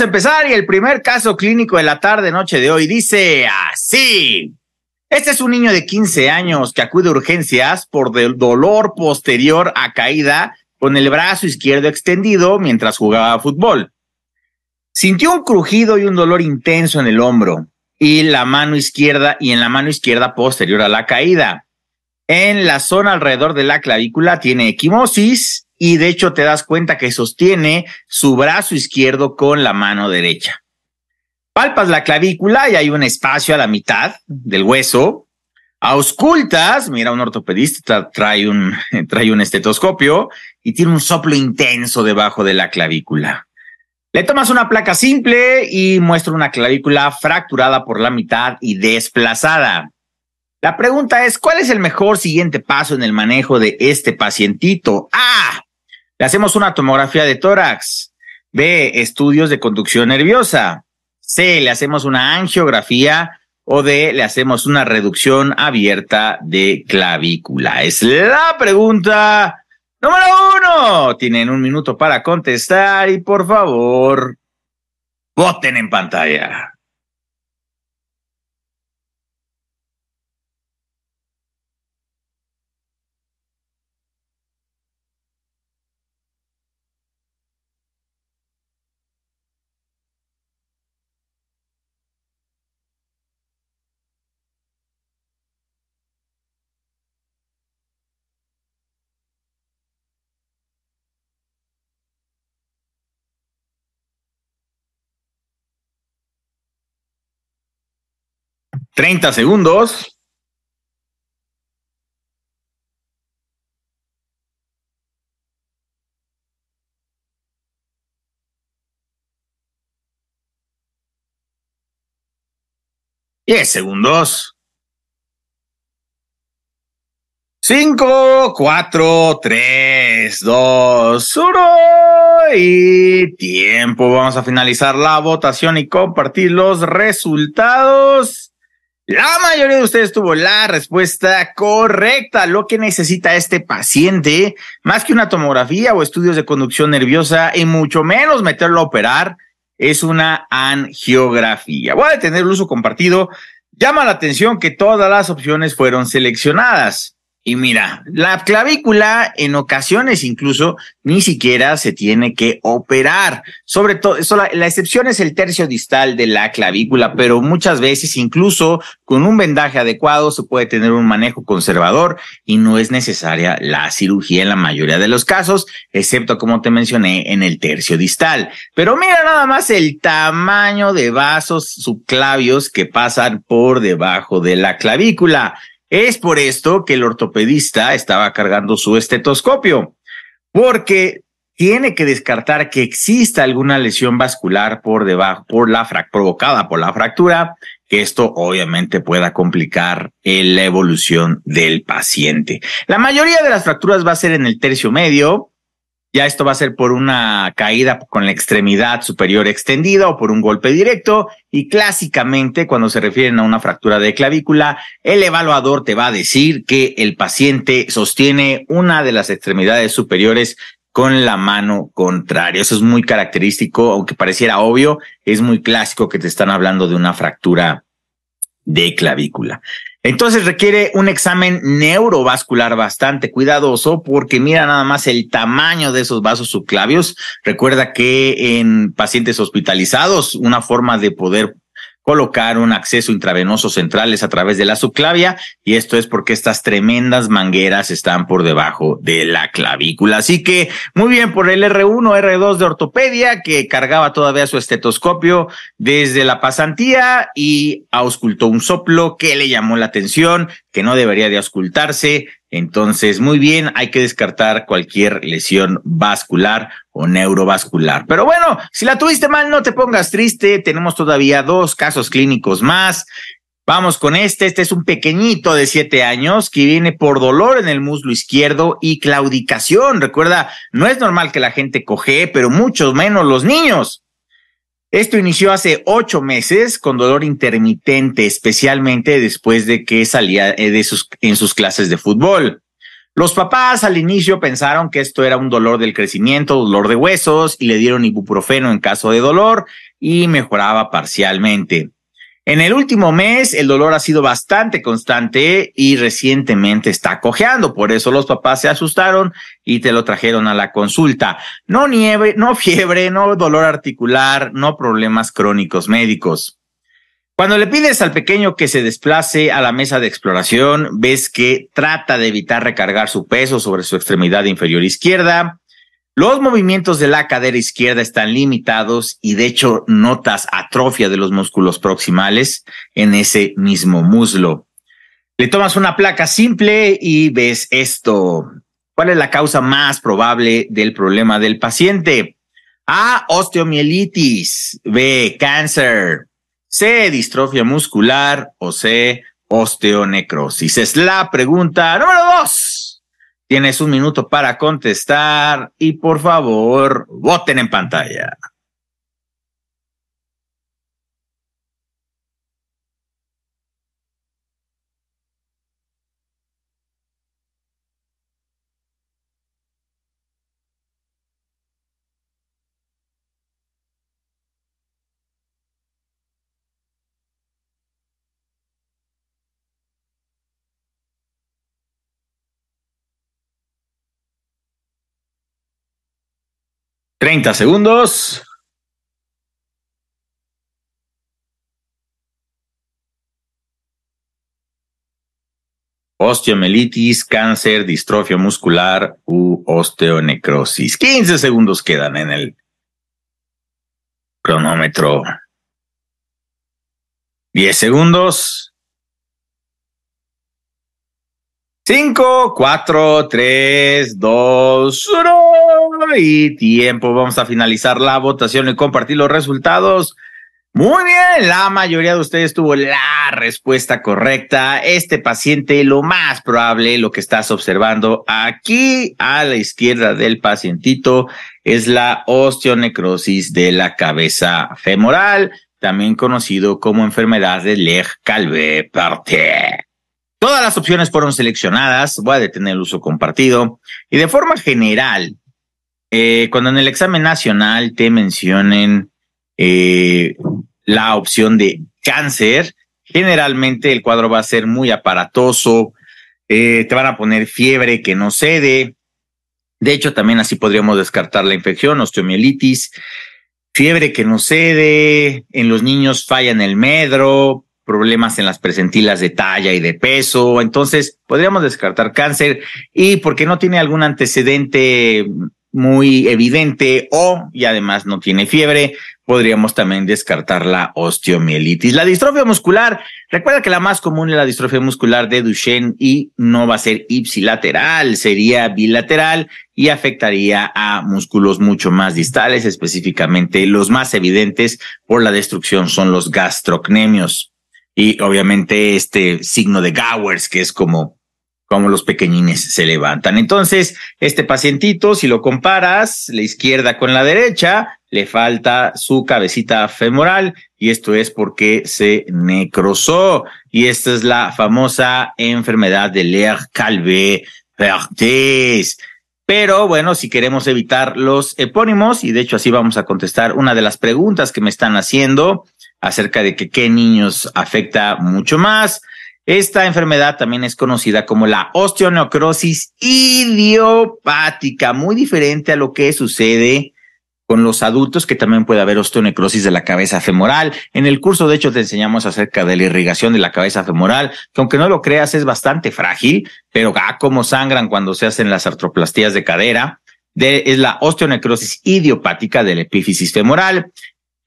A empezar y el primer caso clínico de la tarde noche de hoy dice así. Este es un niño de 15 años que acude a urgencias por dolor posterior a caída con el brazo izquierdo extendido mientras jugaba fútbol. Sintió un crujido y un dolor intenso en el hombro y la mano izquierda y en la mano izquierda posterior a la caída. En la zona alrededor de la clavícula tiene equimosis y de hecho te das cuenta que sostiene su brazo izquierdo con la mano derecha. Palpas la clavícula y hay un espacio a la mitad del hueso. Auscultas, mira, un ortopedista trae un, trae un estetoscopio y tiene un soplo intenso debajo de la clavícula. Le tomas una placa simple y muestra una clavícula fracturada por la mitad y desplazada. La pregunta es, ¿cuál es el mejor siguiente paso en el manejo de este pacientito? A. Le hacemos una tomografía de tórax. B. Estudios de conducción nerviosa. C. Le hacemos una angiografía. O D. Le hacemos una reducción abierta de clavícula. Es la pregunta número uno. Tienen un minuto para contestar y por favor, voten en pantalla. 30 segundos. Diez segundos. Cinco, cuatro, tres, dos, uno. Y tiempo. Vamos a finalizar la votación y compartir los resultados. La mayoría de ustedes tuvo la respuesta correcta. Lo que necesita este paciente, más que una tomografía o estudios de conducción nerviosa, y mucho menos meterlo a operar, es una angiografía. Voy a tener el uso compartido. Llama la atención que todas las opciones fueron seleccionadas. Y mira, la clavícula en ocasiones incluso ni siquiera se tiene que operar. Sobre todo, la, la, excepción es el tercio distal de la clavícula, pero muchas veces incluso con un vendaje adecuado se puede tener un manejo conservador y no es necesaria la cirugía en la mayoría de los casos, excepto como te mencioné en el tercio distal. Pero mira nada más el tamaño de vasos subclavios que pasan por debajo de la clavícula. Es por esto que el ortopedista estaba cargando su estetoscopio, porque tiene que descartar que exista alguna lesión vascular por debajo, por la provocada por la fractura, que esto obviamente pueda complicar la evolución del paciente. La mayoría de las fracturas va a ser en el tercio medio, ya esto va a ser por una caída con la extremidad superior extendida o por un golpe directo. Y clásicamente, cuando se refieren a una fractura de clavícula, el evaluador te va a decir que el paciente sostiene una de las extremidades superiores con la mano contraria. Eso es muy característico, aunque pareciera obvio, es muy clásico que te están hablando de una fractura de clavícula. Entonces requiere un examen neurovascular bastante cuidadoso porque mira nada más el tamaño de esos vasos subclavios. Recuerda que en pacientes hospitalizados una forma de poder colocar un acceso intravenoso central es a través de la subclavia y esto es porque estas tremendas mangueras están por debajo de la clavícula. Así que muy bien por el R1, R2 de ortopedia que cargaba todavía su estetoscopio desde la pasantía y auscultó un soplo que le llamó la atención, que no debería de auscultarse. Entonces, muy bien, hay que descartar cualquier lesión vascular o neurovascular. Pero bueno, si la tuviste mal, no te pongas triste. Tenemos todavía dos casos clínicos más. Vamos con este. Este es un pequeñito de siete años que viene por dolor en el muslo izquierdo y claudicación. Recuerda, no es normal que la gente coge, pero mucho menos los niños. Esto inició hace ocho meses con dolor intermitente, especialmente después de que salía eh, en sus clases de fútbol. Los papás al inicio pensaron que esto era un dolor del crecimiento, dolor de huesos y le dieron ibuprofeno en caso de dolor. y mejoraba parcialmente. En el último mes el dolor ha sido bastante constante y recientemente está cojeando, por eso los papás se asustaron y te lo trajeron a la consulta. No nieve, no fiebre, no dolor articular, no problemas crónicos médicos. Cuando le pides al pequeño que se desplace a la mesa de exploración, ves que trata de evitar recargar su peso sobre su extremidad inferior izquierda, los movimientos de la cadera izquierda están limitados y de hecho notas atrofia de los músculos proximales en ese mismo muslo. Le tomas una placa simple y ves esto. ¿Cuál es la causa más probable del problema del paciente? A, osteomielitis. B, cáncer. C, distrofia muscular. O C, osteonecrosis. Es la pregunta número dos. Tienes un minuto para contestar y por favor, voten en pantalla. Treinta segundos. Osteomelitis, cáncer, distrofia muscular u osteonecrosis. 15 segundos quedan en el cronómetro. 10 segundos. 5, 4, 3, 2, 1 y tiempo. Vamos a finalizar la votación y compartir los resultados. Muy bien, la mayoría de ustedes tuvo la respuesta correcta. Este paciente, lo más probable, lo que estás observando aquí a la izquierda del pacientito es la osteonecrosis de la cabeza femoral, también conocido como enfermedad de Leg-Calvé-Parté. Todas las opciones fueron seleccionadas, voy a detener el uso compartido y de forma general, eh, cuando en el examen nacional te mencionen eh, la opción de cáncer, generalmente el cuadro va a ser muy aparatoso, eh, te van a poner fiebre que no cede, de hecho también así podríamos descartar la infección, osteomielitis, fiebre que no cede, en los niños falla en el medro, problemas en las presentilas de talla y de peso. Entonces, podríamos descartar cáncer y porque no tiene algún antecedente muy evidente o y además no tiene fiebre, podríamos también descartar la osteomielitis. La distrofia muscular, recuerda que la más común es la distrofia muscular de Duchenne y no va a ser ipsilateral, sería bilateral y afectaría a músculos mucho más distales, específicamente los más evidentes por la destrucción son los gastrocnemios y obviamente este signo de Gowers, que es como, como los pequeñines se levantan. Entonces, este pacientito, si lo comparas, la izquierda con la derecha, le falta su cabecita femoral y esto es porque se necrosó y esta es la famosa enfermedad de Lehr-Calvé-Perthes. Pero bueno, si queremos evitar los epónimos, y de hecho así vamos a contestar una de las preguntas que me están haciendo, acerca de que qué niños afecta mucho más. Esta enfermedad también es conocida como la osteonecrosis idiopática, muy diferente a lo que sucede con los adultos, que también puede haber osteonecrosis de la cabeza femoral. En el curso, de hecho, te enseñamos acerca de la irrigación de la cabeza femoral, que aunque no lo creas, es bastante frágil, pero ah, como sangran cuando se hacen las artroplastías de cadera. De, es la osteonecrosis idiopática del epífisis femoral.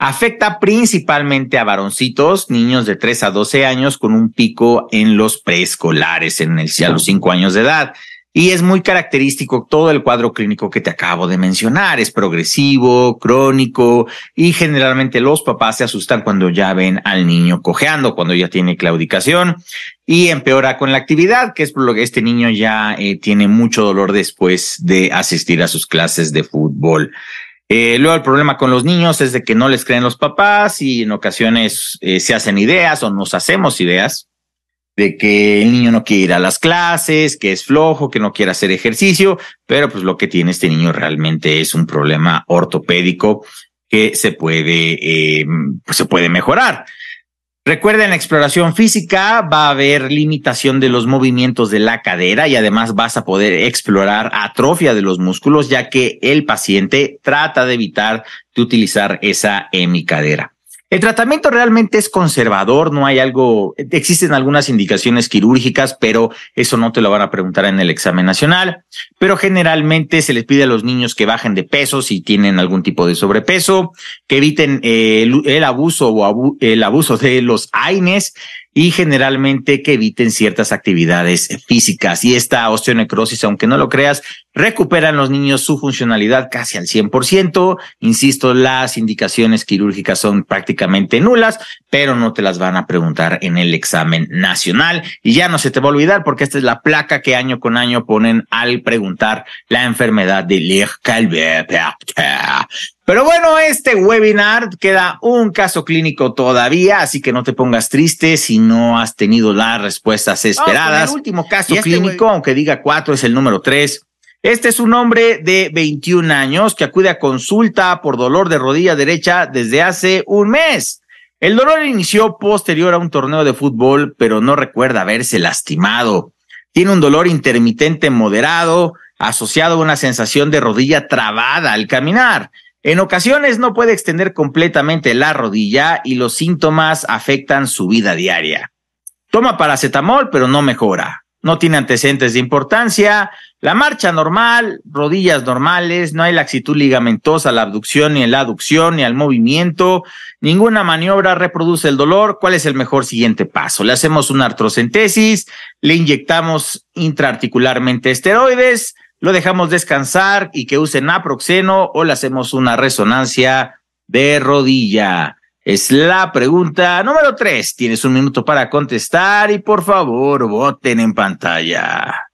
Afecta principalmente a varoncitos, niños de 3 a 12 años, con un pico en los preescolares, en el, a los 5 años de edad. Y es muy característico todo el cuadro clínico que te acabo de mencionar. Es progresivo, crónico y generalmente los papás se asustan cuando ya ven al niño cojeando, cuando ya tiene claudicación y empeora con la actividad, que es por lo que este niño ya eh, tiene mucho dolor después de asistir a sus clases de fútbol. Eh, luego el problema con los niños es de que no les creen los papás y en ocasiones eh, se hacen ideas o nos hacemos ideas de que el niño no quiere ir a las clases, que es flojo, que no quiere hacer ejercicio, pero pues lo que tiene este niño realmente es un problema ortopédico que se puede, eh, pues se puede mejorar. Recuerden, la exploración física va a haber limitación de los movimientos de la cadera y además vas a poder explorar atrofia de los músculos, ya que el paciente trata de evitar de utilizar esa hemicadera. El tratamiento realmente es conservador, no hay algo, existen algunas indicaciones quirúrgicas, pero eso no te lo van a preguntar en el examen nacional. Pero generalmente se les pide a los niños que bajen de peso si tienen algún tipo de sobrepeso, que eviten eh, el, abuso o el abuso de los AINES y generalmente que eviten ciertas actividades físicas. Y esta osteonecrosis, aunque no lo creas, recuperan los niños su funcionalidad casi al 100%. Insisto, las indicaciones quirúrgicas son prácticamente nulas, pero no te las van a preguntar en el examen nacional. Y ya no se te va a olvidar porque esta es la placa que año con año ponen al preguntar la enfermedad de Lehr-Calvé. Pero bueno, este webinar queda un caso clínico todavía, así que no te pongas triste si no has tenido las respuestas esperadas. el último caso este clínico, aunque diga cuatro, es el número tres. Este es un hombre de 21 años que acude a consulta por dolor de rodilla derecha desde hace un mes. El dolor inició posterior a un torneo de fútbol, pero no recuerda haberse lastimado. Tiene un dolor intermitente moderado, asociado a una sensación de rodilla trabada al caminar. En ocasiones no puede extender completamente la rodilla y los síntomas afectan su vida diaria. Toma paracetamol, pero no mejora. No tiene antecedentes de importancia. La marcha normal, rodillas normales, no hay laxitud ligamentosa, la abducción ni en la aducción ni al movimiento. Ninguna maniobra reproduce el dolor. ¿Cuál es el mejor siguiente paso? Le hacemos una artrocentesis, le inyectamos intraarticularmente esteroides, lo dejamos descansar y que use naproxeno o le hacemos una resonancia de rodilla. Es la pregunta número tres. Tienes un minuto para contestar y por favor voten en pantalla.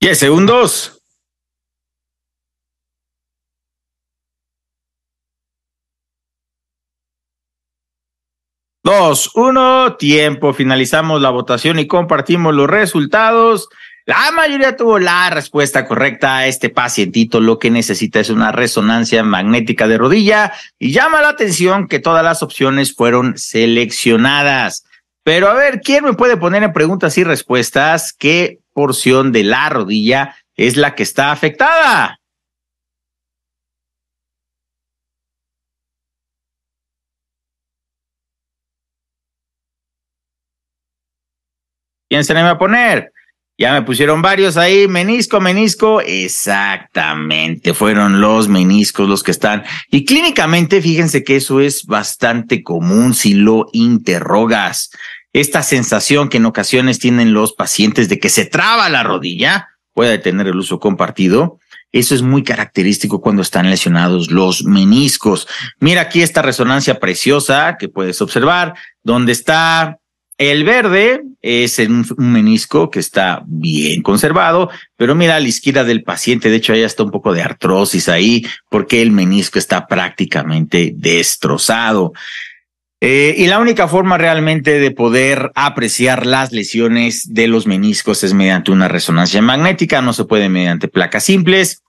Diez segundos. Dos, uno, tiempo. Finalizamos la votación y compartimos los resultados. La mayoría tuvo la respuesta correcta a este pacientito. Lo que necesita es una resonancia magnética de rodilla y llama la atención que todas las opciones fueron seleccionadas. Pero a ver, ¿quién me puede poner en preguntas y respuestas qué porción de la rodilla es la que está afectada. ¿Quién se le va a poner? Ya me pusieron varios ahí, menisco, menisco. Exactamente, fueron los meniscos los que están. Y clínicamente, fíjense que eso es bastante común si lo interrogas esta sensación que en ocasiones tienen los pacientes de que se traba la rodilla, puede tener el uso compartido. Eso es muy característico cuando están lesionados los meniscos. Mira aquí esta resonancia preciosa que puedes observar, donde está el verde es un, menisco que está bien conservado, pero mira a la izquierda del paciente, de hecho ahí está un poco de artrosis ahí, porque el menisco está prácticamente destrozado. Eh, y la única forma realmente de poder apreciar las lesiones de los meniscos es mediante una resonancia magnética, no se puede mediante placas simples.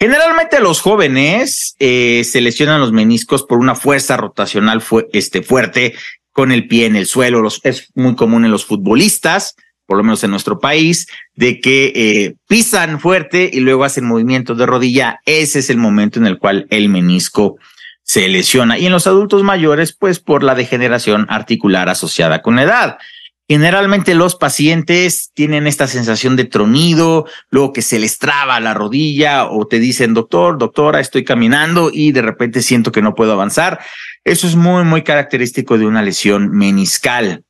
Generalmente los jóvenes eh, se lesionan los meniscos por una fuerza rotacional este, fuerte con el pie en el suelo. Es muy común en los futbolistas, por lo menos en nuestro país, de que eh, pisan fuerte y luego hacen movimientos de rodilla. Ese es el momento en el cual el menisco se lesiona. Y en los adultos mayores, pues por la degeneración articular asociada con la edad. Generalmente los pacientes tienen esta sensación de tronido, luego que se les traba la rodilla o te dicen, doctor, doctora, estoy caminando y de repente siento que no puedo avanzar. Eso es muy, muy característico de una lesión meniscal.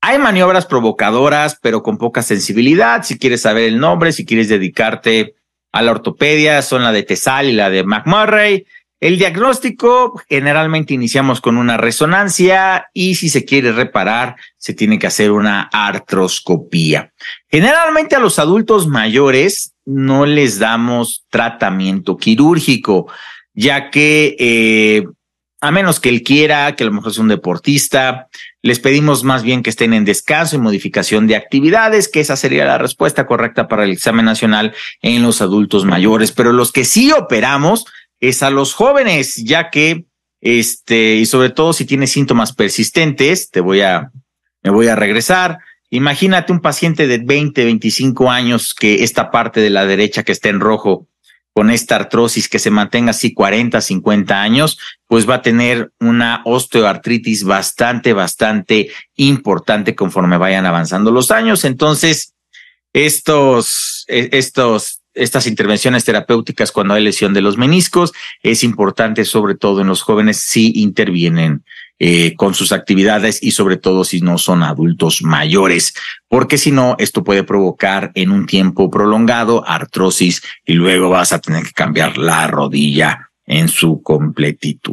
Hay maniobras provocadoras, pero con poca sensibilidad. Si quieres saber el nombre, si quieres dedicarte a la ortopedia, son la de Tesal y la de McMurray. El diagnóstico generalmente iniciamos con una resonancia y si se quiere reparar, se tiene que hacer una artroscopía. Generalmente a los adultos mayores no les damos tratamiento quirúrgico, ya que eh, a menos que él quiera, que a lo mejor sea un deportista, les pedimos más bien que estén en descanso y modificación de actividades, que esa sería la respuesta correcta para el examen nacional en los adultos mayores. Pero los que sí operamos, es a los jóvenes, ya que, este, y sobre todo si tienes síntomas persistentes, te voy a, me voy a regresar. Imagínate un paciente de 20, 25 años que esta parte de la derecha que está en rojo con esta artrosis que se mantenga así 40, 50 años, pues va a tener una osteoartritis bastante, bastante importante conforme vayan avanzando los años. Entonces, estos, e, estos estas intervenciones terapéuticas cuando hay lesión de los meniscos, es importante sobre todo en los jóvenes si intervienen eh, con sus actividades y sobre todo si no son adultos mayores, porque si no, esto puede provocar en un tiempo prolongado artrosis y luego vas a tener que cambiar la rodilla en su completitud.